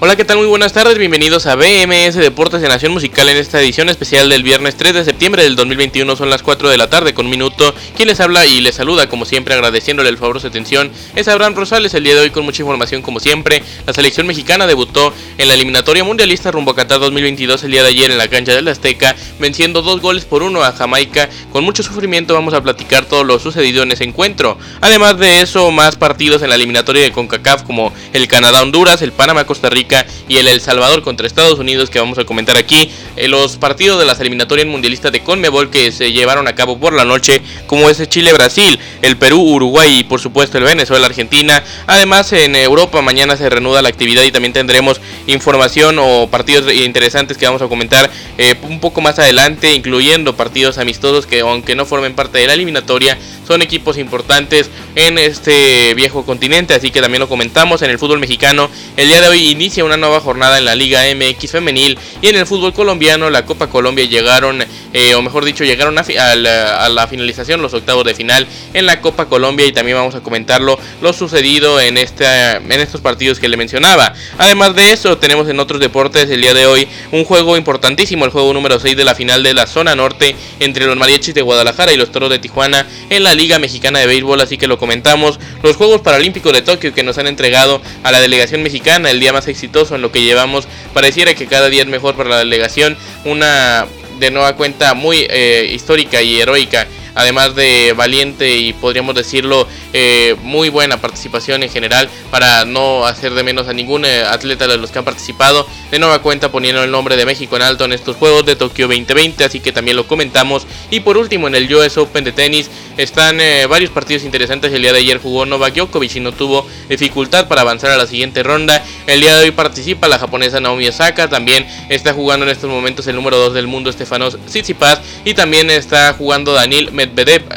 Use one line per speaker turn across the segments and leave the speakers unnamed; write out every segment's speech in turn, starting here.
Hola, ¿qué tal? Muy buenas tardes, bienvenidos a BMS Deportes de Nación Musical en esta edición especial del viernes 3 de septiembre del 2021, son las 4 de la tarde con un minuto. Quien les habla y les saluda, como siempre, agradeciéndole el favor de su atención, es Abraham Rosales, el día de hoy con mucha información como siempre. La selección mexicana debutó en la eliminatoria mundialista rumbo a Qatar 2022 el día de ayer en la cancha del Azteca, venciendo dos goles por uno a Jamaica. Con mucho sufrimiento vamos a platicar todo lo sucedido en ese encuentro. Además de eso, más partidos en la eliminatoria de CONCACAF como el Canadá-Honduras, el Panamá-Costa Rica, y el El Salvador contra Estados Unidos que vamos a comentar aquí. Eh, los partidos de las eliminatorias mundialistas de Conmebol que se llevaron a cabo por la noche, como es Chile-Brasil, el Perú-Uruguay y por supuesto el Venezuela-Argentina. Además en Europa mañana se reanuda la actividad y también tendremos información o partidos interesantes que vamos a comentar eh, un poco más adelante, incluyendo partidos amistosos que aunque no formen parte de la eliminatoria, son equipos importantes en este viejo continente, así que también lo comentamos en el fútbol mexicano. El día de hoy inicia una nueva jornada en la Liga MX femenil y en el fútbol colombiano la Copa Colombia llegaron, eh, o mejor dicho, llegaron a, la, finalización, los octavos de final en la Copa Colombia y también vamos a comentarlo lo sucedido en, esta, en estos partidos que le mencionaba. Además de eso, tenemos en otros deportes el día de hoy un juego importantísimo, el juego número 6 de la final de la zona norte entre los mariachis de Guadalajara y los toros de Tijuana en la Liga Mexicana de Béisbol, así que lo comentamos. Los Juegos Paralímpicos de Tokio que nos han entregado a la delegación mexicana, el día más exitoso en lo que llevamos. Pareciera que cada día es mejor para la delegación. Una de nueva cuenta muy eh, histórica y heroica además de valiente y podríamos decirlo eh, muy buena participación en general para no hacer de menos a ningún eh, atleta de los que han participado. De nueva cuenta poniendo el nombre de México en alto en estos Juegos de Tokio 2020, así que también lo comentamos. Y por último en el US Open de tenis están eh, varios partidos interesantes. El día de ayer jugó Novak Djokovic y no tuvo dificultad para avanzar a la siguiente ronda. El día de hoy participa la japonesa Naomi Osaka, también está jugando en estos momentos el número 2 del mundo Stefanos Tsitsipas y también está jugando Daniel Medvedev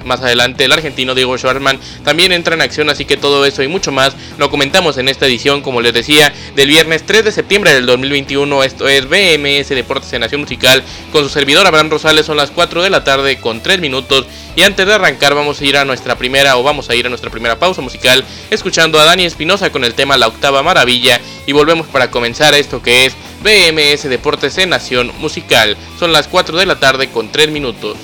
más adelante el argentino Diego Schwartzman también entra en acción, así que todo eso y mucho más lo comentamos en esta edición, como les decía, del viernes 3 de septiembre del 2021. Esto es BMS Deportes en Nación Musical con su servidor Abraham Rosales. Son las 4 de la tarde con 3 minutos. Y antes de arrancar, vamos a ir a nuestra primera o vamos a ir a nuestra primera pausa musical escuchando a Dani Espinosa con el tema La Octava Maravilla. Y volvemos para comenzar esto que es BMS Deportes en Nación Musical. Son las 4 de la tarde con 3 minutos.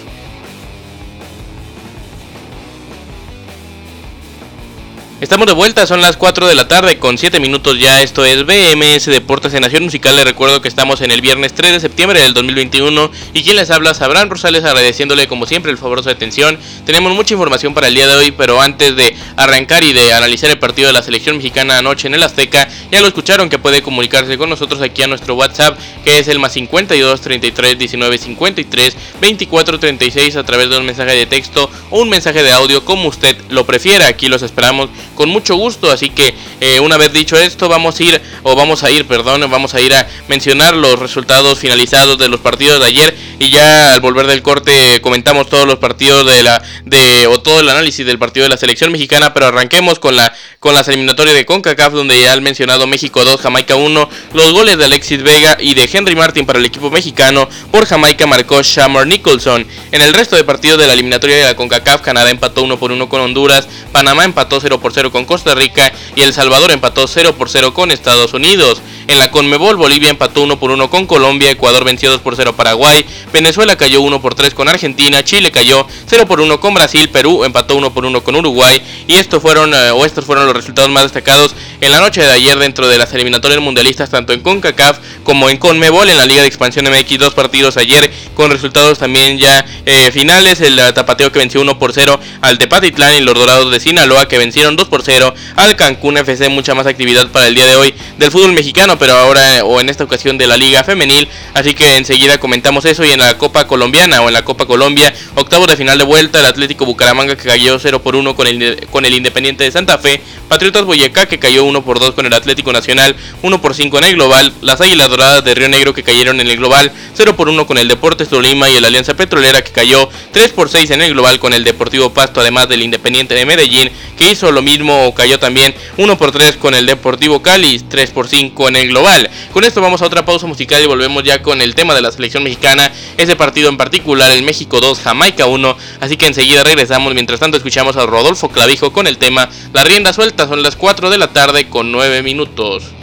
Estamos de vuelta, son las 4 de la tarde con 7 minutos ya. Esto es BMS Deportes en Nación Musical. Les recuerdo que estamos en el viernes 3 de septiembre del 2021. Y quien les habla, Sabrán Rosales, agradeciéndole como siempre el favor de atención. Tenemos mucha información para el día de hoy, pero antes de arrancar y de analizar el partido de la selección mexicana anoche en el Azteca, ya lo escucharon que puede comunicarse con nosotros aquí a nuestro WhatsApp, que es el más 52 33 19 53 24 36 a través de un mensaje de texto o un mensaje de audio, como usted lo prefiera. Aquí los esperamos con mucho gusto. Así que eh, una vez dicho esto, vamos a ir, o vamos a ir, perdón, vamos a ir a mencionar los resultados finalizados de los partidos de ayer. Y ya al volver del corte comentamos todos los partidos de la, de, o todo el análisis del partido de la selección mexicana. Pero arranquemos con la, con las eliminatorias de CONCACAF, donde ya han mencionado México 2, Jamaica 1. Los goles de Alexis Vega y de Henry Martin para el equipo mexicano. Por Jamaica marcó Shamar Nicholson. En el resto de partidos de la eliminatoria de la CONCACAF, Canadá empató 1 por 1 con Honduras. Panamá empató 0 por 0 con Costa Rica y El Salvador empató 0 por 0 con Estados Unidos. En la Conmebol, Bolivia empató 1 por 1 con Colombia, Ecuador venció 2 por 0 Paraguay, Venezuela cayó 1 por 3 con Argentina, Chile cayó 0 por 1 con Brasil, Perú empató 1 por 1 con Uruguay y estos fueron eh, o estos fueron los resultados más destacados en la noche de ayer dentro de las eliminatorias mundialistas tanto en CONCACAF como en CONMEBOL en la Liga de Expansión MX dos partidos ayer con resultados también ya eh, finales, el eh, Tapateo que venció 1 por 0 al Tepatitlán y los Dorados de Sinaloa que vencieron 2 por 0 al Cancún FC, mucha más actividad para el día de hoy del fútbol mexicano pero ahora o en esta ocasión de la Liga Femenil. Así que enseguida comentamos eso y en la Copa Colombiana o en la Copa Colombia, octavo de final de vuelta, el Atlético Bucaramanga que cayó 0 por 1 con el, con el Independiente de Santa Fe Patriotas Boyacá que cayó 1 por 2 con el Atlético Nacional, 1 por 5 en el global, las Águilas Doradas de Río Negro que cayeron en el global, 0 por 1 con el Deportes Tolima y el Alianza Petrolera que cayó 3 por 6 en el global con el Deportivo Pasto, además del Independiente de Medellín que hizo lo mismo, cayó también 1 por 3 con el Deportivo Cali, 3 por 5 en el global. Con esto vamos a otra pausa musical y volvemos ya con el tema de la selección mexicana, ese partido en particular, el México 2, Jamaica 1, así que enseguida regresamos, mientras tanto escuchamos a Rodolfo Clavijo con el tema La rienda suelta, son las 4 de la tarde con 9 minutos.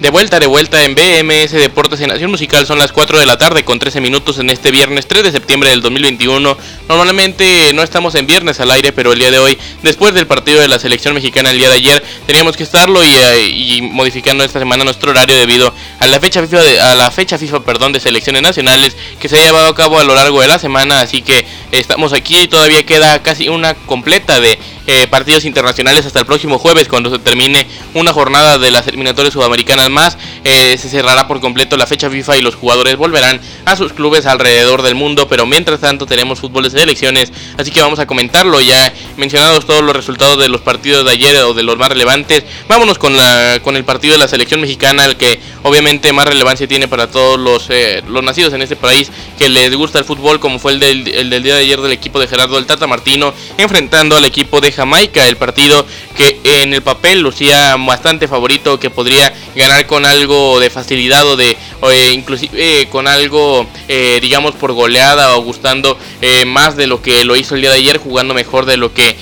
De vuelta, de vuelta en BMS Deportes en Nación Musical son las 4 de la tarde con 13 minutos en este viernes 3 de septiembre del 2021. Normalmente no estamos en viernes al aire, pero el día de hoy, después del partido de la selección mexicana el día de ayer, teníamos que estarlo y, eh, modificando esta semana nuestro horario debido a la fecha FIFA, de, a la fecha FIFA perdón, de selecciones nacionales que se ha llevado a cabo a lo largo de la semana. Así que estamos aquí y todavía queda casi una completa de eh, partidos internacionales hasta el próximo jueves cuando se termine una jornada de las eliminatorias sudamericanas más. Eh, se cerrará por completo la fecha FIFA y los jugadores volverán a sus clubes alrededor del mundo. Pero mientras tanto tenemos fútbol de elecciones, así que vamos a comentarlo. Ya mencionados todos los resultados de los partidos de ayer o de los más relevantes, vámonos con, la, con el partido de la selección mexicana, el que obviamente más relevancia tiene para todos los, eh, los nacidos en este país que les gusta el fútbol, como fue el del, el del día ayer del equipo de Gerardo el Tata Martino, enfrentando al equipo de Jamaica, el partido que en el papel lucía bastante favorito, que podría ganar con algo de facilidad o de eh, inclusive eh, con algo eh, digamos por goleada o gustando más de lo que lo hizo el día de ayer, jugando mejor de lo que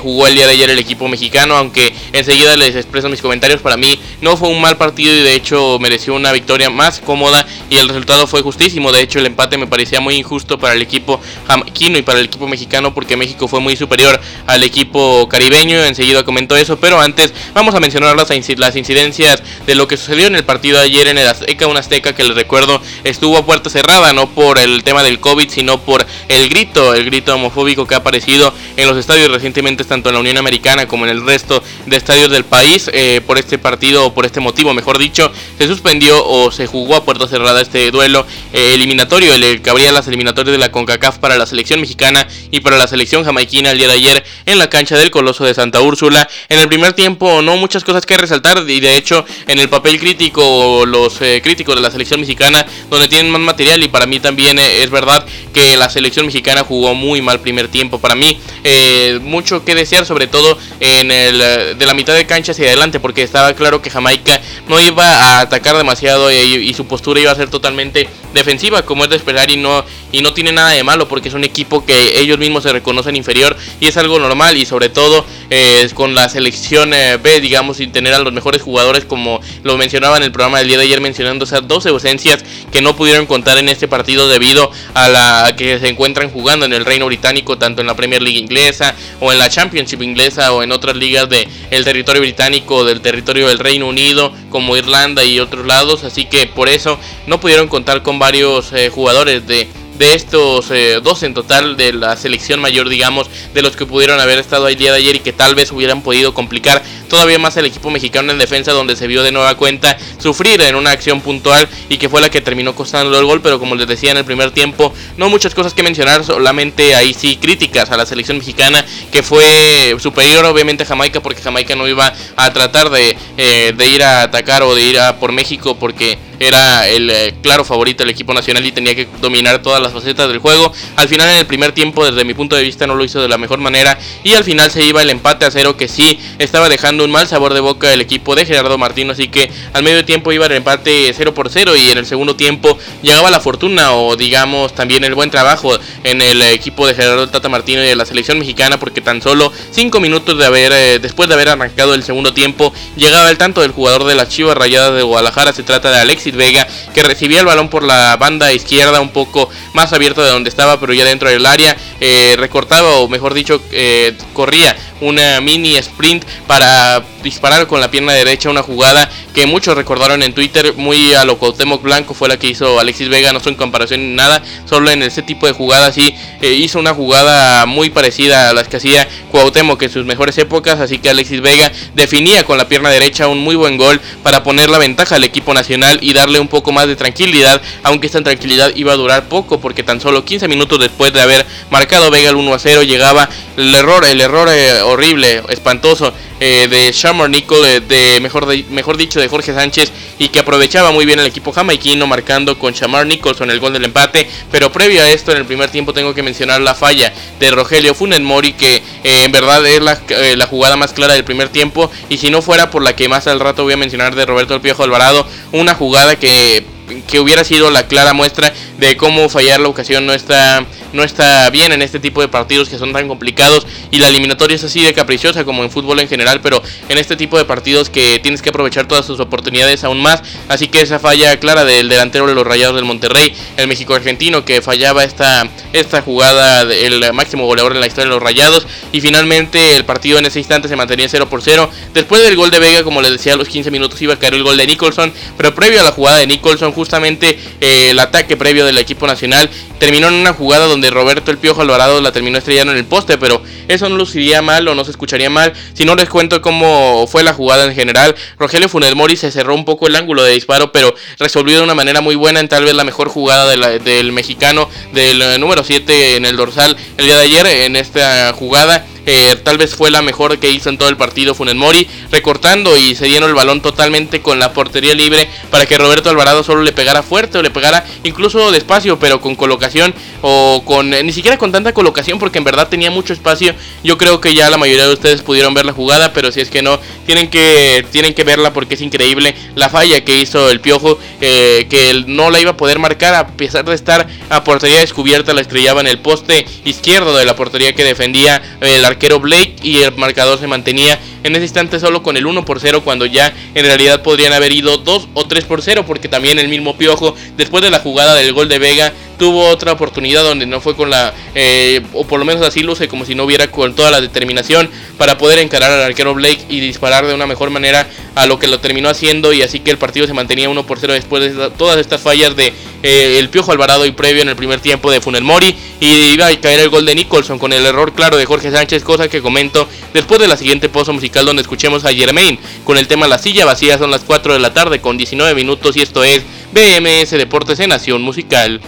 jugó el día de ayer el equipo mexicano, aunque enseguida les expreso mis comentarios, para mí no fue un mal partido y de hecho mereció una victoria más cómoda y el resultado fue justísimo, de hecho el empate me parecía muy injusto para el equipo jamaiquino y para el equipo mexicano porque México fue muy superior al equipo caribeño, enseguida comentó eso, pero antes vamos a mencionar las, las incidencias de lo que sucedió en el partido ayer en el Azteca, un Azteca que les recuerdo estuvo a puerta cerrada, no por el tema del COVID, sino por el grito, el grito homofóbico que ha aparecido en los estadios recientemente, tanto en la Unión Americana como en el resto de estadios del país, eh, por este partido o por este motivo, mejor dicho, se suspendió o se jugó a puerta cerrada este duelo eh, eliminatorio, el que abría las eliminatorias de la CONCACAF para la selección mexicana y para la selección jamaiquina el día de ayer en la cancha del Coloso de Santa Úrsula. En el primer tiempo no muchas cosas que resaltar y de hecho en el papel crítico los eh, críticos de la selección mexicana donde tienen más material y para mí también eh, es verdad que la selección mexicana jugó muy mal primer tiempo. Para mí eh, mucho que desear sobre todo en el de la mitad de cancha hacia adelante porque estaba claro que Jamaica no iba a atacar demasiado y, su postura iba a ser totalmente defensiva como es de esperar y no y no tiene nada de malo porque es un equipo que ellos mismos se reconocen inferior y es algo normal y sobre todo con la selección B digamos sin tener a los mejores jugadores como lo mencionaba en el programa del día de ayer mencionando esas dos ausencias que no pudieron contar en este partido debido a la que se encuentran jugando en el Reino Británico, tanto en la Premier League inglesa o en la Championship inglesa o en otras ligas del el territorio británico, del territorio del Reino Unido, como Irlanda y otros lados. Así que por eso no pudieron contar con varios eh, jugadores de de estos eh, dos en total de la selección mayor, digamos, de los que pudieron haber estado el día de ayer y que tal vez hubieran podido complicar todavía más el equipo mexicano en defensa, donde se vio de nueva cuenta sufrir en una acción puntual y que fue la que terminó costando el gol. Pero como les decía en el primer tiempo, no muchas cosas que mencionar, solamente ahí sí críticas a la selección mexicana, que fue superior obviamente a Jamaica, porque Jamaica no iba a tratar de, eh, de ir a atacar o de ir a por México, porque era el eh, claro favorito del equipo nacional y tenía que dominar todas las facetas del juego. Al final en el primer tiempo, desde mi punto de vista, no lo hizo de la mejor manera y al final se iba el empate a cero que sí estaba dejando un mal sabor de boca el equipo de Gerardo Martino, así que al medio tiempo iba el empate 0 por 0 y en el segundo tiempo llegaba la fortuna o digamos también el buen trabajo en el equipo de Gerardo Tata Martino y de la selección mexicana porque tan solo 5 minutos de haber eh, después de haber arrancado el segundo tiempo llegaba el tanto del jugador de las Chivas Rayadas de Guadalajara, se trata de Alexis Vega que recibía el balón por la banda izquierda un poco más abierto de donde estaba pero ya dentro del área eh, recortaba o mejor dicho eh, corría una mini sprint para disparar con la pierna derecha una jugada que muchos recordaron en Twitter, muy a lo Cuauhtémoc Blanco fue la que hizo Alexis Vega, no son en comparación ni nada, solo en ese tipo de jugadas sí eh, hizo una jugada muy parecida a las que hacía Cuauhtémoc en sus mejores épocas, así que Alexis Vega definía con la pierna derecha un muy buen gol para poner la ventaja al equipo nacional y darle un poco más de tranquilidad, aunque esta tranquilidad iba a durar poco porque tan solo 15 minutos después de haber marcado Vega el 1 a 0 llegaba el error, el error eh, horrible, espantoso eh, de De, mejor, mejor dicho de Jorge Sánchez y que aprovechaba muy bien el equipo jamaiquino marcando con Shamar Nicholson el gol del empate, pero previo a esto en el primer tiempo tengo que mencionar la falla de Rogelio Funes Mori que eh, en verdad es la, la, jugada más clara del primer tiempo. Y si no fuera por la que más al rato voy a mencionar de Roberto El Piojo Alvarado, una jugada que que hubiera sido la clara muestra de cómo fallar la ocasión no está, no está bien en este tipo de partidos que son tan complicados. Y la eliminatoria es así de caprichosa como en fútbol en general, pero en este tipo de partidos que tienes que aprovechar todas sus oportunidades aún más, así que esa falla clara del delantero de los Rayados del Monterrey, el México argentino que fallaba esta, esta jugada, el máximo goleador en la historia de los Rayados. Y finalmente el partido en ese instante se mantenía 0 por 0, después del gol de Vega como les decía a los 15 minutos iba a caer el gol de Nicholson, pero previo a la jugada de Nicholson justamente eh, el ataque previo del equipo nacional. Terminó en una jugada donde Roberto el Piojo Alvarado la terminó estrellando en el poste, pero eso no luciría mal o no se escucharía mal. Si no les cuento cómo fue la jugada en general, Rogelio Funes Mori se cerró un poco el ángulo de disparo, pero resolvió de una manera muy buena en tal vez la mejor jugada del mexicano del eh, número 7 en el dorsal el día de ayer en esta jugada tal vez fue la mejor que hizo en todo el partido Funes Mori, recortando y cediendo el balón totalmente con la portería libre para que Roberto Alvarado solo le pegara fuerte o le pegara incluso despacio, pero con colocación o con ni siquiera con tanta colocación porque en verdad tenía mucho espacio. Yo creo que ya la mayoría de ustedes pudieron ver la jugada, pero si es que no, tienen que tienen que verla porque es increíble la falla que hizo el Piojo, eh, que él no la iba a poder marcar a pesar de estar a portería descubierta, la estrellaba en el poste izquierdo de la portería que defendía el arquero arquero Blake y el marcador se mantenía en ese instante solo con el 1 por 0 cuando ya en realidad podrían haber ido 2 o 3 por 0 porque también el mismo Piojo después de la jugada del gol de Vega tuvo otra oportunidad donde no fue con la, eh, o por lo menos así luce como si no hubiera con toda la determinación para poder encarar al arquero Blake y disparar de una mejor manera a lo que lo terminó haciendo y así que el partido se mantenía 1 por 0 después de todas estas fallas de eh, el Piojo Alvarado y previo en el primer tiempo de Funel Mori y iba a caer el gol de Nicholson con el error claro de Jorge Sánchez, cosa que comento después de la siguiente pozo musical donde escuchemos a Germain con el tema La silla vacía son las 4 de la tarde con 19 minutos y esto es BMS Deportes en Nación Musical.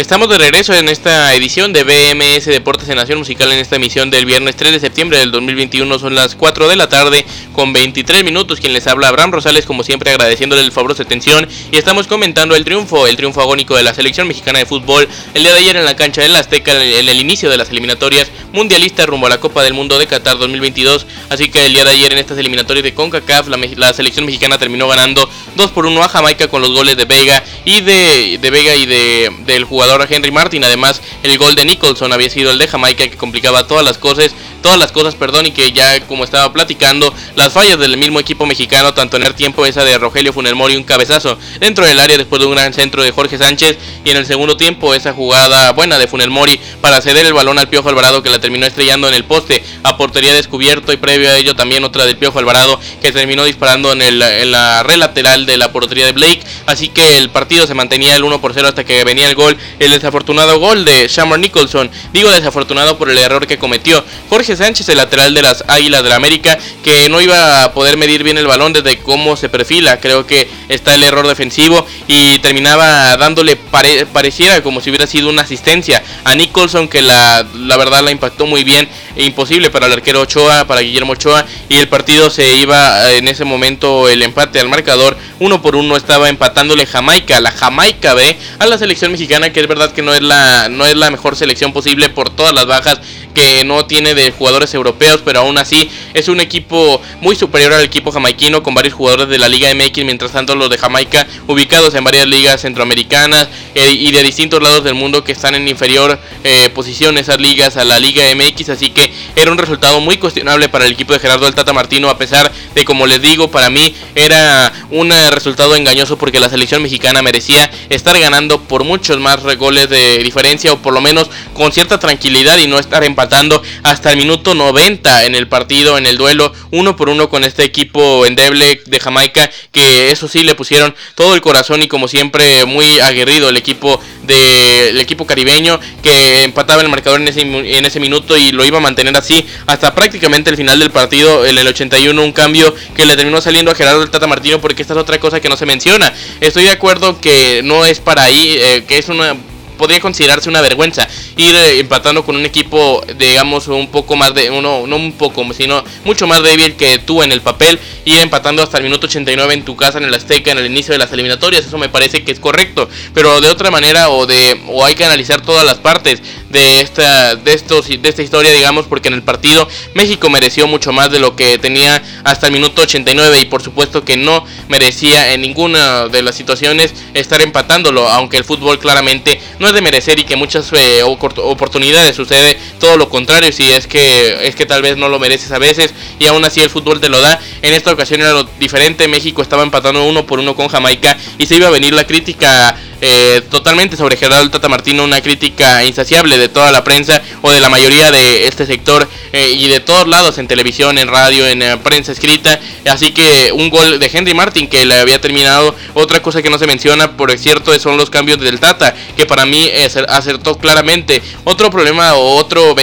Estamos de regreso en esta edición de BMS Deportes en Nación Musical en esta emisión del viernes 3 de septiembre del 2021. Son las 4 de la tarde con 23 minutos. Quien les habla, Abraham Rosales, como siempre agradeciéndole el favor de atención. Y estamos comentando el triunfo, el triunfo agónico de la selección mexicana de fútbol el día de ayer en la cancha del Azteca en el inicio de las eliminatorias mundialistas rumbo a la Copa del Mundo de Qatar 2022. Así que el día de ayer en estas eliminatorias de CONCACAF la, la selección mexicana terminó ganando 2 por 1 a Jamaica con los goles de Vega y de, de Vega y de, del jugador Henry Martin. Además, el gol de Nicholson había sido el de Jamaica que complicaba todas las cosas, todas las cosas, perdón, y que ya como estaba platicando, las fallas del mismo equipo mexicano, tanto en el tiempo esa de Rogelio Funes Mori, un cabezazo dentro del área después de un gran centro de Jorge Sánchez, y en el segundo tiempo esa jugada buena de Funes Mori para ceder el balón al Piojo Alvarado que la terminó estrellando en el poste a portería descubierto y previo a ello también otra del Piojo Alvarado que terminó disparando en la red lateral de la portería de Blake, así que el partido se mantenía el 1 por 0 hasta que venía el gol el desafortunado gol de Shamar Nicholson. Digo desafortunado por el error que cometió Jorge Sánchez, el lateral de las Águilas de la América, que no iba a poder medir bien el balón desde cómo se perfila. Creo que está el error defensivo y terminaba dándole pareciera como si hubiera sido una asistencia a Nicholson, que la, la verdad la impactó muy bien. E imposible para el arquero Ochoa, para Guillermo Ochoa. Y el partido se iba en ese momento el empate al marcador. Uno por uno estaba empatándole Jamaica, la Jamaica B, a la selección mexicana que verdad que no es la no es la mejor selección posible por todas las bajas que no tiene de jugadores europeos, pero aún así es un equipo muy superior al equipo jamaiquino con varios jugadores de la Liga MX, mientras tanto los de Jamaica ubicados en varias ligas centroamericanas eh, y de distintos lados del mundo que están en inferior eh, posición esas ligas a la Liga MX, así que era un resultado muy cuestionable para el equipo de Gerardo del Tata Martino a pesar de como les digo, para mí era un resultado engañoso porque la selección mexicana merecía estar ganando por muchos más goles de diferencia o por lo menos con cierta tranquilidad y no estar empatando hasta el minuto 90 en el partido, en el duelo, uno por uno con este equipo endeble de Jamaica que eso sí le pusieron todo el corazón y como siempre muy aguerrido el equipo del equipo caribeño que empataba el marcador en ese, en ese minuto y lo iba a mantener así hasta prácticamente el final del partido en el 81 un cambio que le terminó saliendo a Gerardo el Tata Martino porque esta es otra cosa que no se menciona. Estoy de acuerdo que no es para ahí eh, que es una podría considerarse una vergüenza ir eh, empatando con un equipo, digamos, un poco más de, uno, no un poco, sino mucho más débil que tú en el papel, ir empatando hasta el minuto 89 en tu casa, en el Azteca, en el inicio de las eliminatorias, eso me parece que es correcto, pero de otra manera o de o hay que analizar todas las partes de esta de estos de esta historia, digamos, porque en el partido México mereció mucho más de lo que tenía hasta el minuto 89 y por supuesto que no merecía en ninguna de las situaciones estar empatándolo, aunque el fútbol claramente no de merecer y que muchas eh, oportunidades sucede todo lo contrario, si es que es que tal vez no lo mereces a veces y aún así el fútbol te lo da. En esta ocasión era lo diferente, México estaba empatando uno por uno con Jamaica y se iba a venir la crítica eh, totalmente sobre Gerardo Tata Martino, una crítica insaciable de toda la prensa o de la mayoría de este sector eh, y de todos lados, en televisión, en radio, en eh, prensa escrita. Así que un gol de Henry Martin que le había terminado. Otra cosa que no se menciona, por cierto, son los cambios del Tata, que para mí acertó claramente. Otro problema o otro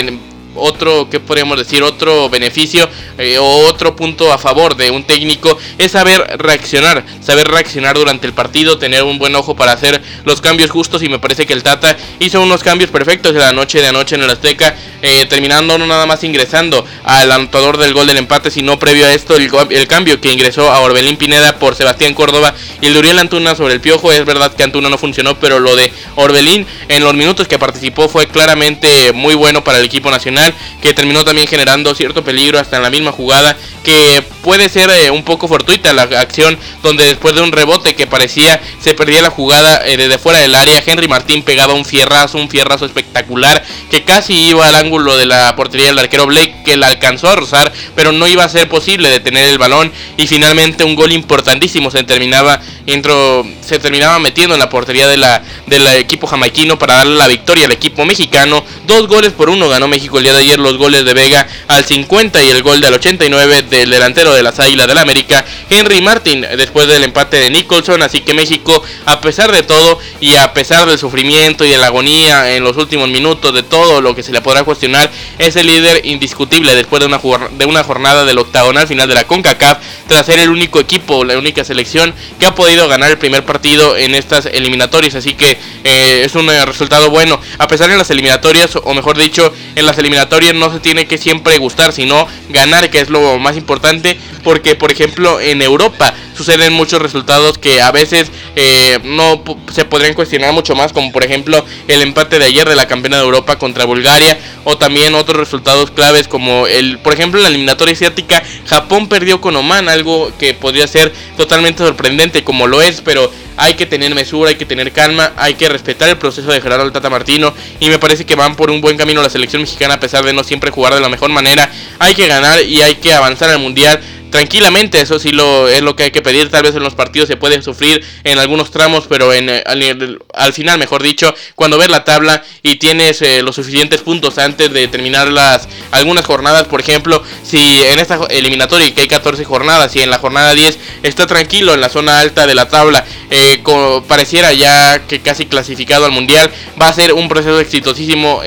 otro, ¿qué podríamos decir? Otro beneficio eh, o otro punto a favor de un técnico es saber reaccionar, saber reaccionar durante el partido, tener un buen ojo para hacer los cambios justos y me parece que el Tata hizo unos cambios perfectos de la noche de anoche en el Azteca, eh, terminando no nada más ingresando al anotador del gol del empate, sino previo a esto el, el cambio que ingresó a Orbelín Pineda por Sebastián Córdoba y el de Uriel Antuna sobre el Piojo, es verdad que Antuna no funcionó, pero lo de Orbelín en los minutos que participó fue claramente muy bueno para el equipo nacional que terminó también generando cierto peligro hasta en la misma jugada, que puede ser eh, un poco fortuita la acción donde después de un rebote que parecía se perdía la jugada eh, desde fuera del área, Henry Martín pegaba un fierrazo, un fierrazo espectacular que casi iba al ángulo de la portería del arquero Blake que la alcanzó a rozar, pero no iba a ser posible detener el balón y finalmente un gol importantísimo se terminaba entro, se terminaba metiendo en la portería del equipo jamaiquino para darle la victoria al equipo mexicano. Dos goles por uno ganó México el día de ayer, los goles de Vega al 50 y el gol del 89 del delantero de las Águilas del América, Henry Martin, después del empate de Nicholson. Así que México, a pesar de todo y a pesar del sufrimiento y de la agonía en los últimos minutos, de todo lo que se le podrá cuestionar, es el líder indiscutible después de una, de una jornada del octagonal final de la CONCACAF, tras ser el único equipo, la única selección que ha podido ganar el primer partido en estas eliminatorias, así que eh, es un eh, resultado bueno. A pesar de las eliminatorias, o mejor dicho, en las eliminatorias no se tiene que siempre gustar, sino ganar, que es lo más importante, porque por ejemplo en Europa suceden muchos resultados que a veces eh, no se podrían cuestionar mucho más, como por ejemplo el empate de ayer de la campeona de Europa contra Bulgaria, o también otros resultados claves como el, por ejemplo, en la eliminatoria asiática, Japón perdió con Oman, algo que podría ser totalmente sorprendente como lo es, pero hay que tener mesura, hay que tener calma, hay que respetar el proceso de Gerardo Tata Martino y me parece que van por un buen camino la selección mexicana a pesar de no siempre jugar de la mejor manera. Hay que ganar y hay que avanzar al mundial tranquilamente, eso sí lo es lo que hay que pedir, tal vez en los partidos se puede sufrir en algunos tramos, pero en, eh, al, final, mejor dicho, cuando ves la tabla y tienes eh, los suficientes puntos antes de terminar las algunas jornadas, por ejemplo, si en esta eliminatoria que hay 14 jornadas y en la jornada 10 está tranquilo en la zona alta de la tabla, eh, pareciera ya que casi clasificado al mundial, va a ser un proceso exitosísimo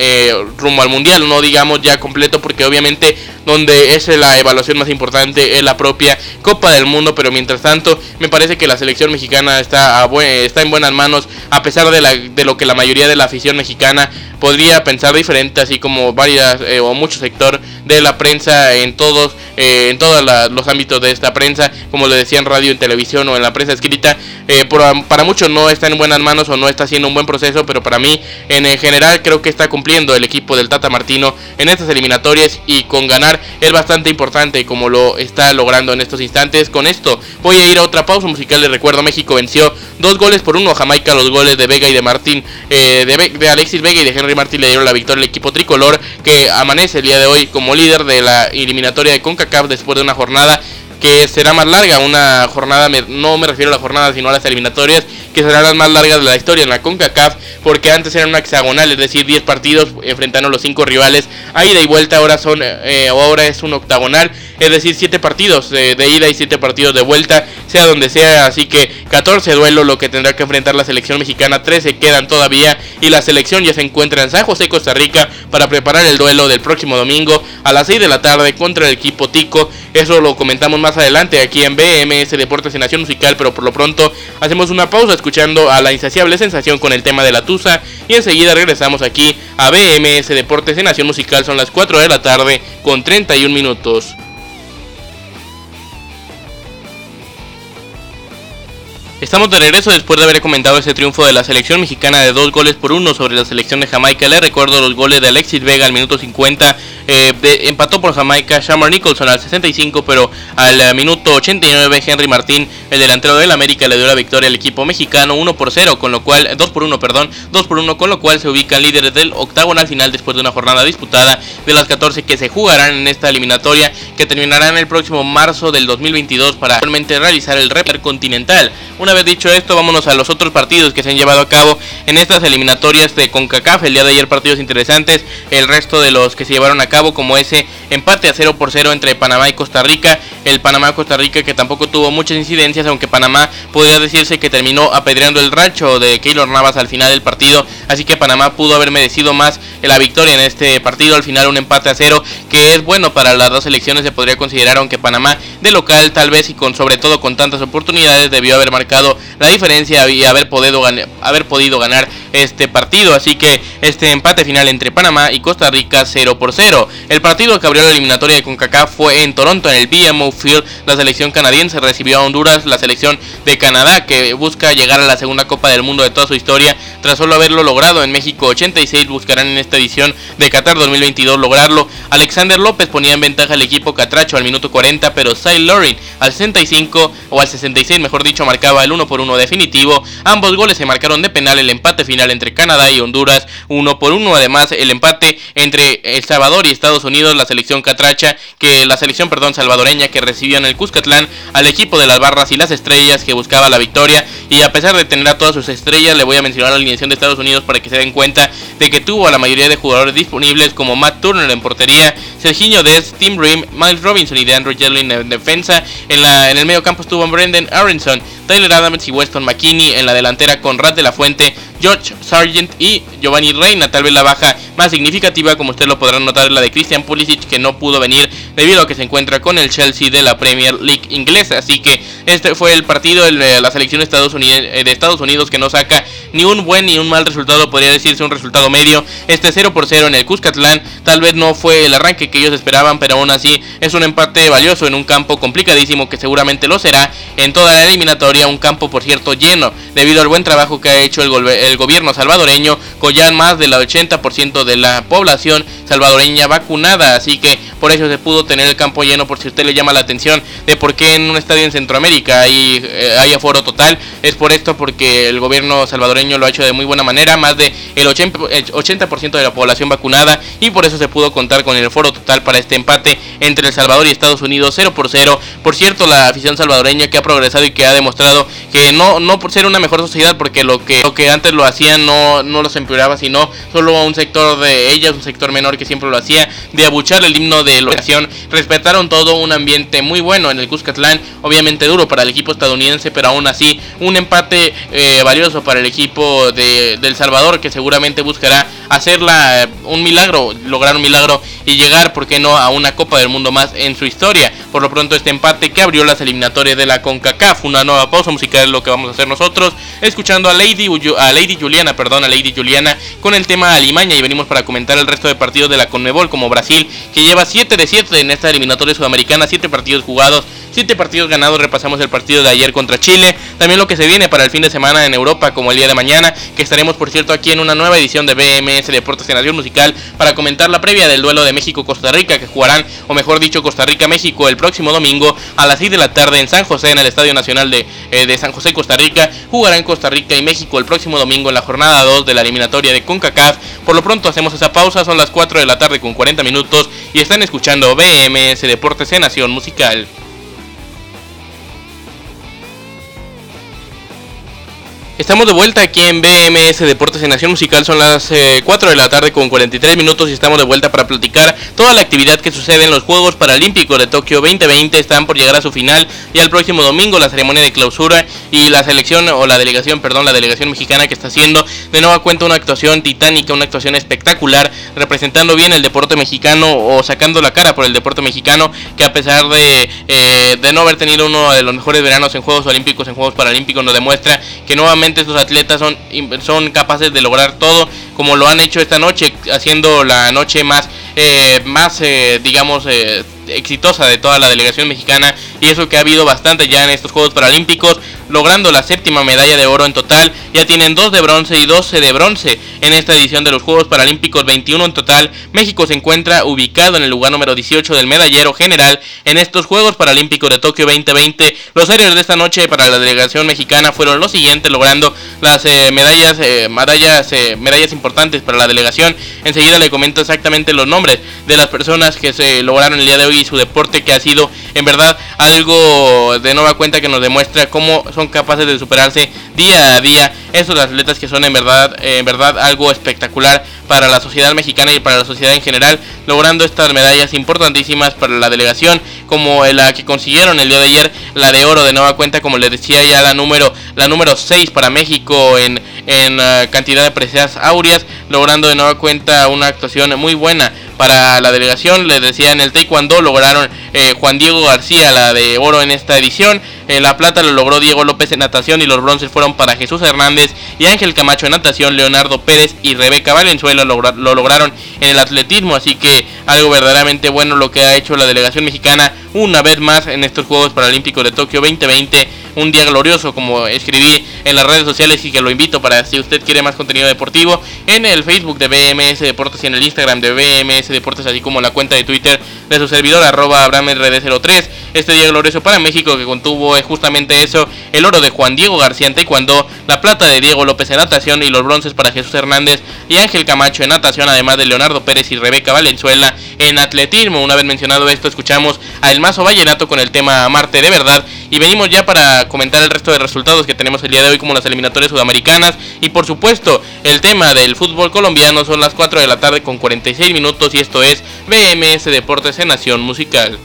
rumbo al mundial, no digamos ya completo porque obviamente donde es la evaluación más importante es la propia Copa del Mundo, pero mientras tanto me parece que la selección mexicana está, está en buenas manos, a pesar de, la, de lo que la mayoría de la afición mexicana podría pensar diferente, así como varias eh, o mucho sector de la prensa en todos, eh, en todos los ámbitos de esta prensa, como le decía en radio, en televisión o en la prensa escrita, eh, para muchos no está en buenas manos o no está haciendo un buen proceso, pero para mí en general creo que está cumpliendo el equipo del Tata Martino en estas eliminatorias y con ganar es bastante importante como lo está logrando en estos instantes. Con esto voy a ir a otra pausa musical. Les recuerdo, México venció dos goles por uno. Jamaica los goles de Vega y de Martín, de, de Alexis Vega y de Henry Martín le dieron la victoria al equipo tricolor que amanece el día de hoy como líder de la eliminatoria de CONCACAF después de una jornada que será más larga, una jornada, no me refiero a la jornada, sino a las eliminatorias, que serán las más largas de la historia en la CONCACAF, porque antes eran una hexagonal, es decir, 10 partidos enfrentando a los 5 rivales a ida y vuelta, ahora son eh, ahora es un octagonal, es decir, 7 partidos de, ida y 7 partidos de vuelta, sea donde sea, así que 14 duelos lo que tendrá que enfrentar la selección mexicana, 13 quedan todavía y la selección ya se encuentra en San José, Costa Rica para preparar el duelo del próximo domingo a las 6 de la tarde contra el equipo Tico. Eso lo comentamos más adelante aquí en BMS Deportes y Nación Musical, pero por lo pronto hacemos una pausa escuchando a la insaciable sensación con el tema de la Tusa y enseguida regresamos aquí a BMS Deportes y Nación Musical. Son las 4 de la tarde con 31 minutos. Estamos de regreso después de haber comentado ese triunfo de la selección mexicana de dos goles por uno sobre la selección de Jamaica. Le recuerdo los goles de Alexis Vega al minuto 50. Eh, empató por Jamaica Shamar Nicholson al 65, pero al eh, minuto 89 Henry Martín, el delantero del América, le dio la victoria al equipo mexicano 1 por 0, con lo cual 2 por 1, perdón, 2 por 1, con lo cual se ubican líderes del octagonal final después de una jornada disputada de las 14 que se jugarán en esta eliminatoria que terminará el próximo marzo del 2022 para realmente realizar el Reper Continental. Una vez dicho esto, vámonos a los otros partidos que se han llevado a cabo en estas eliminatorias de CONCACAF. El día de ayer partidos interesantes, el resto de los que se llevaron a cabo como ese empate a 0 por 0 entre Panamá y Costa Rica. El Panamá-Costa Rica que tampoco tuvo muchas incidencias, aunque Panamá podría decirse que terminó apedreando el rancho de Keylor Navas al final del partido. Así que Panamá pudo haber merecido más la victoria en este partido. Al final un empate a 0 que es bueno para las dos selecciones se podría considerar, aunque Panamá de local tal vez y con sobre todo con tantas oportunidades debió haber marcado la diferencia y haber podido, haber podido ganar este partido. Así que este empate final entre Panamá y Costa Rica 0 por 0. El partido que abrió la eliminatoria de CONCACAF fue en Toronto, en el BMO Field. La selección canadiense recibió a Honduras, la selección de Canadá que busca llegar a la segunda Copa del Mundo de toda su historia. Tras solo haberlo logrado en México 86, buscarán en esta edición de Qatar 2022 lograrlo. Alexander López ponía en ventaja al equipo catracho al minuto 40, pero Cy Loring al 65 o al 66, mejor dicho, marcaba el 1 por 1 definitivo. Ambos goles se marcaron de penal el empate final entre Canadá y Honduras 1 por 1. Además, el empate entre El Salvador y Estados Unidos, la selección catracha, que la selección, perdón, salvadoreña que recibió en el Cuscatlán al equipo de las barras y las estrellas que buscaba la victoria. Y a pesar de tener a todas sus estrellas, le voy a mencionar la alineación de Estados Unidos para que se den cuenta de que tuvo a la mayoría de jugadores disponibles como Matt Turner en portería, Serginho Dez, Tim Rim, Miles Robinson y DeAndre Jellin en defensa. En el medio campo estuvo Brendan Aronson, Tyler Adams y Weston McKinney en la delantera con Rat de la Fuente, George Sargent y Giovanni Reina. Tal vez la baja más significativa, como ustedes lo podrán notar, es la de Christian Pulisic, que no pudo venir debido a que se encuentra con el Chelsea de la Premier League inglesa. Así que este fue el partido de la selección de Estados, Unidos, eh, de Estados Unidos que no saca ni un buen ni un mal resultado, podría decirse un resultado medio. Este 0 por 0 en el Cuscatlán tal vez no fue el arranque que ellos esperaban, pero aún así es un empate valioso en un campo complicadísimo que seguramente lo será en toda la eliminatoria. Un campo, por cierto, lleno debido al buen trabajo que ha hecho el, el gobierno salvadoreño, con ya más del 80% de la población salvadoreña vacunada. Así que por eso se pudo tener el campo lleno, por si usted le llama la atención de por qué en un estadio en Centroamérica hay, eh, hay aforo total. Es por esto porque el gobierno salvadoreño lo ha hecho de muy buena manera, más de el 80%, de la población vacunada y por eso se pudo contar con el aforo total para este empate entre El Salvador y Estados Unidos 0 por 0. Por cierto, la afición salvadoreña que ha progresado y que ha demostrado que no, no por ser una mejor sociedad, porque lo que, lo que antes lo hacían no, no los empeoraba, sino solo a un sector de ellas, un sector menor que siempre lo hacía, de abuchar el himno de la ocasión. Respetaron todo un ambiente muy bueno en el Cuscatlán, obviamente duro para el equipo estadounidense, pero aún así un empate eh, valioso para el equipo de, El Salvador, que seguramente buscará hacerla un milagro, lograr un milagro y llegar, ¿por qué no?, a una Copa del Mundo más en su historia. Por lo pronto, este empate que abrió las eliminatorias de la CONCACAF, una nueva pausa musical es lo que vamos a hacer nosotros, escuchando a Lady, a Lady Juliana, perdón, a Lady Juliana con el tema Alimaña y venimos para comentar el resto de partidos de la Conmebol, como Brasil, que lleva 7 de 7 en esta eliminatoria sudamericana, 7 partidos jugados 7 partidos ganados, repasamos el partido de ayer contra Chile, también lo que se viene para el fin de semana en Europa como el día de mañana, que estaremos por cierto aquí en una nueva edición de BMS Deportes de Nación Musical para comentar la previa del duelo de México-Costa Rica que jugarán, o mejor dicho, Costa Rica-México el próximo domingo a las 6 de la tarde en San José, en el Estadio Nacional de, eh, de San José, Costa Rica. Jugarán Costa Rica y México el próximo domingo en la jornada 2 de la eliminatoria de CONCACAF. Por lo pronto hacemos esa pausa, son las 4 de la tarde con 40 minutos y están escuchando BMS Deportes en Nación Musical. Estamos de vuelta aquí en BMS Deportes en Nación Musical. Son las 4 eh, de la tarde con 43 minutos y estamos de vuelta para platicar toda la actividad que sucede en los Juegos Paralímpicos de Tokio 2020. Están por llegar a su final y al próximo domingo la ceremonia de clausura y la selección o la delegación, perdón, la delegación mexicana que está haciendo de nueva cuenta una actuación titánica, una actuación espectacular, representando bien el deporte mexicano o sacando la cara por el deporte mexicano que a pesar de, eh, de no haber tenido uno de los mejores veranos en Juegos Olímpicos, en Juegos Paralímpicos, nos demuestra que nuevamente estos atletas son, son capaces de lograr todo como lo han hecho esta noche, haciendo la noche más, eh, más eh, digamos, eh, exitosa de toda la delegación mexicana. Y eso que ha habido bastante ya en estos Juegos Paralímpicos, logrando la séptima medalla de oro en total. Ya tienen dos de bronce y 12 de bronce en esta edición de los Juegos Paralímpicos, 21 en total. México se encuentra ubicado en el lugar número 18 del medallero general en estos Juegos Paralímpicos de Tokio 2020. Los héroes de esta noche para la delegación mexicana fueron los siguientes, logrando las eh, medallas, eh, medallas, eh, medallas importantes para la delegación. Enseguida le comento exactamente los nombres de las personas que se lograron el día de hoy y su deporte que ha sido en verdad algo de nueva cuenta que nos demuestra cómo son capaces de superarse día a día estos atletas que son en verdad en verdad algo espectacular para la sociedad mexicana y para la sociedad en general logrando estas medallas importantísimas para la delegación como la que consiguieron el día de ayer la de oro de nueva cuenta como les decía ya la número la número 6 para México en, en uh, cantidad de preseas áureas logrando de nueva cuenta una actuación muy buena para la delegación. Les decía en el Taekwondo lograron eh, Juan Diego García la de oro en esta edición. En la plata lo logró Diego López en natación y los bronces fueron para Jesús Hernández y Ángel Camacho en natación. Leonardo Pérez y Rebeca Valenzuela lo, lo lograron en el atletismo. Así que algo verdaderamente bueno lo que ha hecho la delegación mexicana una vez más en estos Juegos Paralímpicos de Tokio 2020. Un día glorioso como escribí en las redes sociales y que lo invito para si usted quiere más contenido deportivo en el Facebook de BMS Deportes y en el Instagram de BMS Deportes así como la cuenta de Twitter de su servidor arroba abramrd03. Este día glorioso para México que contuvo justamente eso, el oro de Juan Diego García taekwondo, la plata de Diego López en natación y los bronces para Jesús Hernández y Ángel Camacho en natación además de Leonardo Pérez y Rebeca Valenzuela en atletismo. Una vez mencionado esto escuchamos a El Mazo Vallenato con el tema Marte de verdad y venimos ya para comentar el resto de resultados que tenemos el día de hoy como las eliminatorias sudamericanas y por supuesto el tema del fútbol colombiano son las 4 de la tarde con 46 minutos y esto es BMS Deportes en Nación Musical.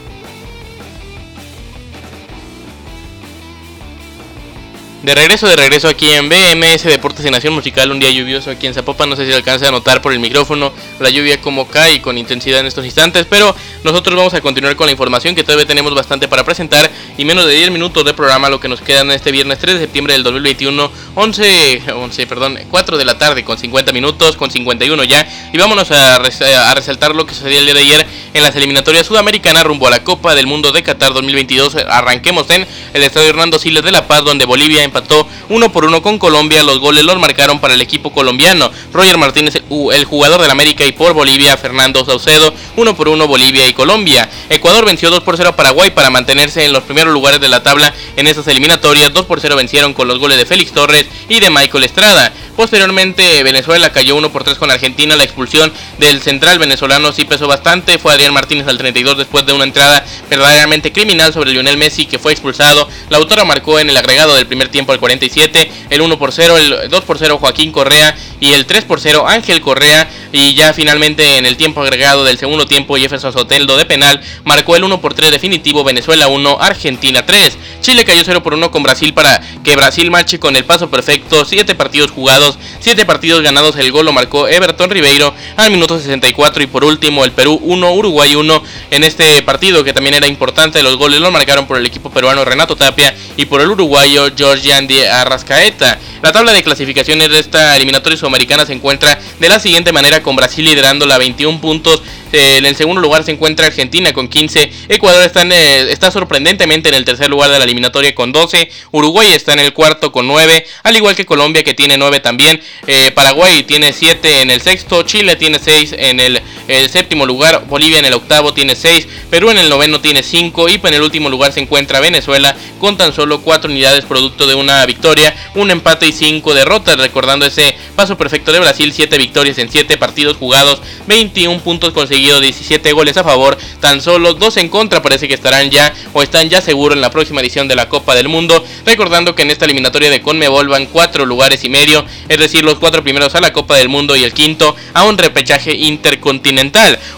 De regreso, de regreso aquí en BMS Deportes y Nación Musical, un día lluvioso aquí en Zapopan, no sé si alcanza a notar por el micrófono la lluvia como cae con intensidad en estos instantes, pero nosotros vamos a continuar con la información que todavía tenemos bastante para presentar y menos de 10 minutos de programa lo que nos quedan este viernes 3 de septiembre del 2021, 11, 11, perdón, 4 de la tarde con 50 minutos, con 51 ya, y vámonos a, a resaltar lo que sucedió el día de ayer en las eliminatorias sudamericanas rumbo a la Copa del Mundo de Qatar 2022, arranquemos en el Estadio Hernando Siles de La Paz, donde Bolivia en empató uno por uno con Colombia. Los goles los marcaron para el equipo colombiano. Roger Martínez, el jugador del América, y por Bolivia, Fernando Saucedo, uno por uno Bolivia y Colombia. Ecuador venció 2 por 0 a Paraguay para mantenerse en los primeros lugares de la tabla en esas eliminatorias. 2 por 0 vencieron con los goles de Félix Torres y de Michael Estrada. Posteriormente, Venezuela cayó 1 por 3 con Argentina. La expulsión del central venezolano sí pesó bastante. Fue Adrián Martínez al 32 después de una entrada verdaderamente criminal sobre Lionel Messi, que fue expulsado. La autora marcó en el agregado del primer tiempo al 47, el 1 por 0, el 2 por 0 Joaquín Correa y el 3 por 0 Ángel Correa. Y ya finalmente en el tiempo agregado del segundo tiempo, Jefferson Soteldo de penal marcó el 1 por 3 definitivo. Venezuela 1, Argentina 3. Chile cayó 0 por 1 con Brasil para que Brasil marche con el paso perfecto. 7 partidos jugados 7 partidos ganados, el gol lo marcó Everton Ribeiro al minuto 64 y por último el Perú 1, Uruguay 1 en este partido que también era importante, los goles lo marcaron por el equipo peruano Renato Tapia y por el uruguayo George Andy Arrascaeta. La tabla de clasificaciones de esta eliminatoria sudamericana se encuentra de la siguiente manera con Brasil liderando la 21 puntos, eh, en el segundo lugar se encuentra Argentina con 15, Ecuador está, está sorprendentemente en el tercer lugar de la eliminatoria con 12, Uruguay está en el cuarto con 9, al igual que Colombia que tiene 9 también, eh, Paraguay tiene 7 en el sexto, Chile tiene 6 en el el séptimo lugar, Bolivia en el octavo tiene 6, Perú en el noveno tiene 5 y en el último lugar se encuentra Venezuela con tan solo 4 unidades producto de una victoria, un empate y 5 derrotas, recordando ese paso perfecto de Brasil, 7 victorias en 7 partidos jugados, 21 puntos conseguidos, 17 goles a favor, tan solo 2 en contra, parece que estarán ya o están ya seguros en la próxima edición de la Copa del Mundo, recordando que en esta eliminatoria de Conmebol van 4 lugares y medio, es decir, los 4 primeros a la Copa del Mundo y el quinto a un repechaje intercontinental.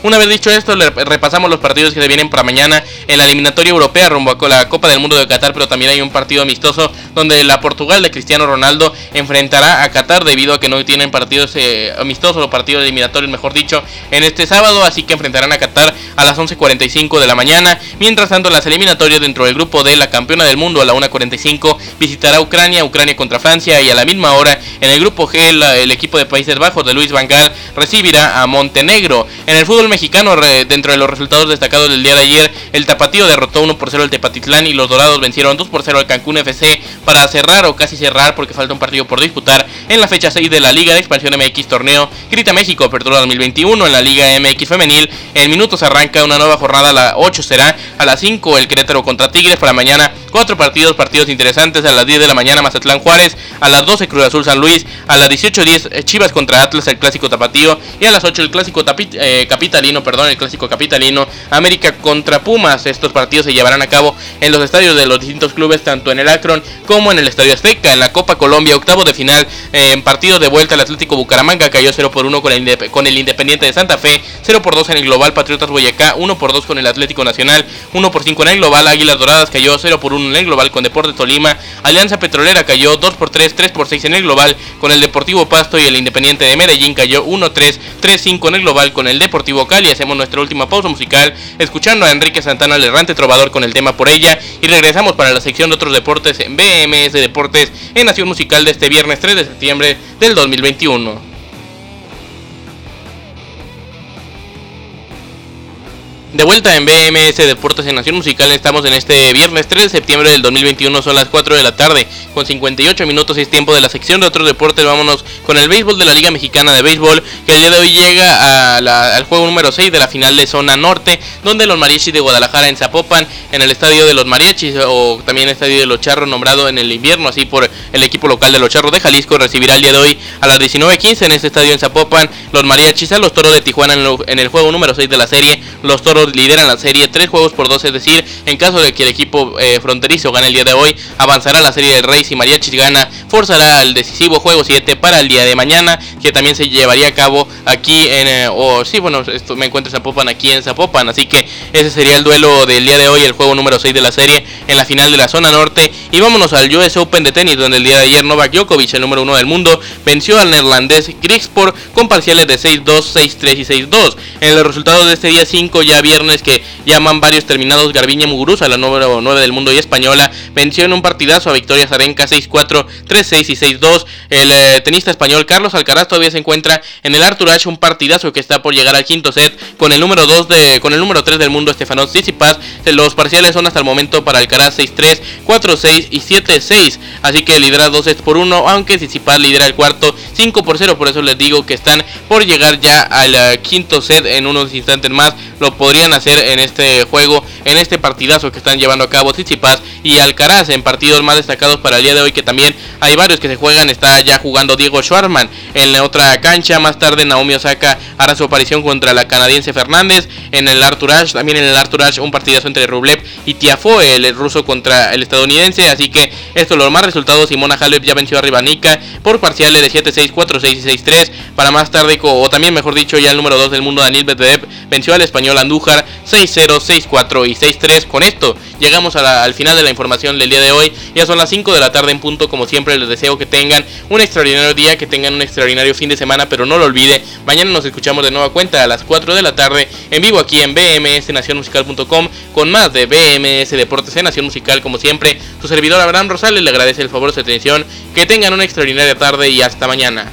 Una vez dicho esto, repasamos los partidos que se vienen para mañana en la eliminatoria europea rumbo a la Copa del Mundo de Qatar, pero también hay un partido amistoso donde la Portugal de Cristiano Ronaldo enfrentará a Qatar debido a que no tienen partidos eh, amistosos o partidos eliminatorios, mejor dicho, en este sábado, así que enfrentarán a Qatar a las 11.45 de la mañana. Mientras tanto, las eliminatorias dentro del grupo de la campeona del mundo a la 1.45 visitará Ucrania, Ucrania contra Francia y a la misma hora en el grupo G el, equipo de Países Bajos de Luis Van Gaal recibirá a Montenegro. En el fútbol mexicano, dentro de los resultados destacados del día de ayer, el Tapatío derrotó 1 por 0 al Tepatitlán y los Dorados vencieron 2 por 0 al Cancún FC para cerrar o casi cerrar porque falta un partido por disputar en la fecha 6 de la Liga de Expansión MX Torneo Grita México Apertura 2021 en la Liga MX Femenil. En minutos arranca una nueva jornada, a la 8 será a las 5 el Querétaro contra Tigres para mañana. Cuatro partidos, partidos interesantes a las 10 de la mañana Mazatlán Juárez, a las 12 Cruz Azul San Luis, a las 18.10 eh, Chivas contra Atlas el clásico tapatío y a las 8 el clásico eh, capitalino, perdón, el clásico capitalino América contra Pumas. Estos partidos se llevarán a cabo en los estadios de los distintos clubes, tanto en el Akron como en el Estadio Azteca. En la Copa Colombia, octavo de final, eh, en partido de vuelta, el Atlético Bucaramanga cayó 0 por 1 con el, con el Independiente de Santa Fe, 0 por 2 en el Global Patriotas Boyacá, 1 por 2 con el Atlético Nacional, 1 por 5 en el Global Águilas Doradas cayó 0 por 1 en el Global con Deportes Tolima, Alianza Petrolera cayó 2 por 3, 3 por 6 en el Global con el Deportivo Pasto y el Independiente de Medellín cayó 1-3, 3-5 en el Global con el Deportivo Cali. Hacemos nuestra última pausa musical escuchando a Enrique Santana, el errante trovador con el tema por ella y regresamos para la sección de otros deportes en BMS Deportes en Nación Musical de este viernes 3 de septiembre del 2021. De vuelta en BMS Deportes en Nación Musical, estamos en este viernes 3 de septiembre del 2021, son las 4 de la tarde, con 58 minutos es tiempo de la sección de otros deportes, vámonos con el béisbol de la Liga Mexicana de Béisbol, que el día de hoy llega al juego número 6 de la final de Zona Norte, donde los Mariachis de Guadalajara en Zapopan, en el estadio de los Mariachis, o también estadio de los Charros, nombrado en el invierno, así por el equipo local de los Charros de Jalisco, recibirá el día de hoy a las 19.15 en este estadio en Zapopan, los Mariachis a los Toros de Tijuana en, el juego número 6 de la serie, los Toros lideran la serie 3 juegos por 2, es decir, en caso de que el equipo eh, fronterizo gane el día de hoy, avanzará la serie del Rey si Mariachi gana, forzará al decisivo juego 7 para el día de mañana, que también se llevaría a cabo aquí en, eh, o sí, bueno, esto me encuentro en Zapopan, aquí en Zapopan, así que ese sería el duelo del día de hoy, el juego número 6 de la serie en la final de la zona norte, y vámonos al US Open de tenis, donde el día de ayer Novak Djokovic, el número 1 del mundo, venció al neerlandés Grigspor con parciales de 6-2, 6-3 y 6-2. En los resultados de este día 5, ya viernes que llaman varios terminados Garbiña Muguruza, la número 9 del mundo y española, venció en un partidazo a Victoria Zarenka 6-4, 3-6 y 6-2. El eh, tenista español Carlos Alcaraz todavía se encuentra en el Arthur Ashe, un partidazo que está por llegar al quinto set con el número 2 de con el número 3 del mundo Estefanos Tsitsipas. Los parciales son hasta el momento para Alcaraz 6-3, 4-6 y 7-6. Así que lidera 2 sets por 1, aunque Tsitsipas lidera el cuarto 5 por 0, por eso les digo que están por llegar ya al eh, quinto set en unos instantes más. Lo podrían hacer en este juego, en este partidazo que están llevando a cabo Tsitsipas y Alcaraz en partidos más destacados para el día de hoy que también hay varios que se juegan. Está ya jugando Diego Schwarman en la otra cancha. Más tarde Naomi Osaka hará su aparición contra la canadiense Fernández en el Arthur Ashe. También en el Arthur Ashe un partidazo entre Rublev y Tiafoe, el ruso contra el estadounidense. Así que esto los más resultados. Simona Halep ya venció a Rivanica por parciales de 7-6, 4-6 y 6-3. Para más tarde, o también mejor dicho, ya el número 2 del mundo, Daniel Medvedev, venció al español Andújar 6-0, 6-4 y 6-3. Con esto llegamos al final de la información del día de hoy. Ya son las 5 de la tarde en punto. Como siempre, les deseo que tengan un extraordinario día, que tengan un extraordinario fin de semana. Pero no lo olvide, mañana nos escuchamos de nueva cuenta a las 4 de la tarde en vivo aquí en bmsnacionmusical.com con más de BMS Deportes en Nación Musical. Como siempre, su servidor Abraham Rosales le agradece el favor de su atención. Que tengan una extraordinaria tarde y hasta mañana.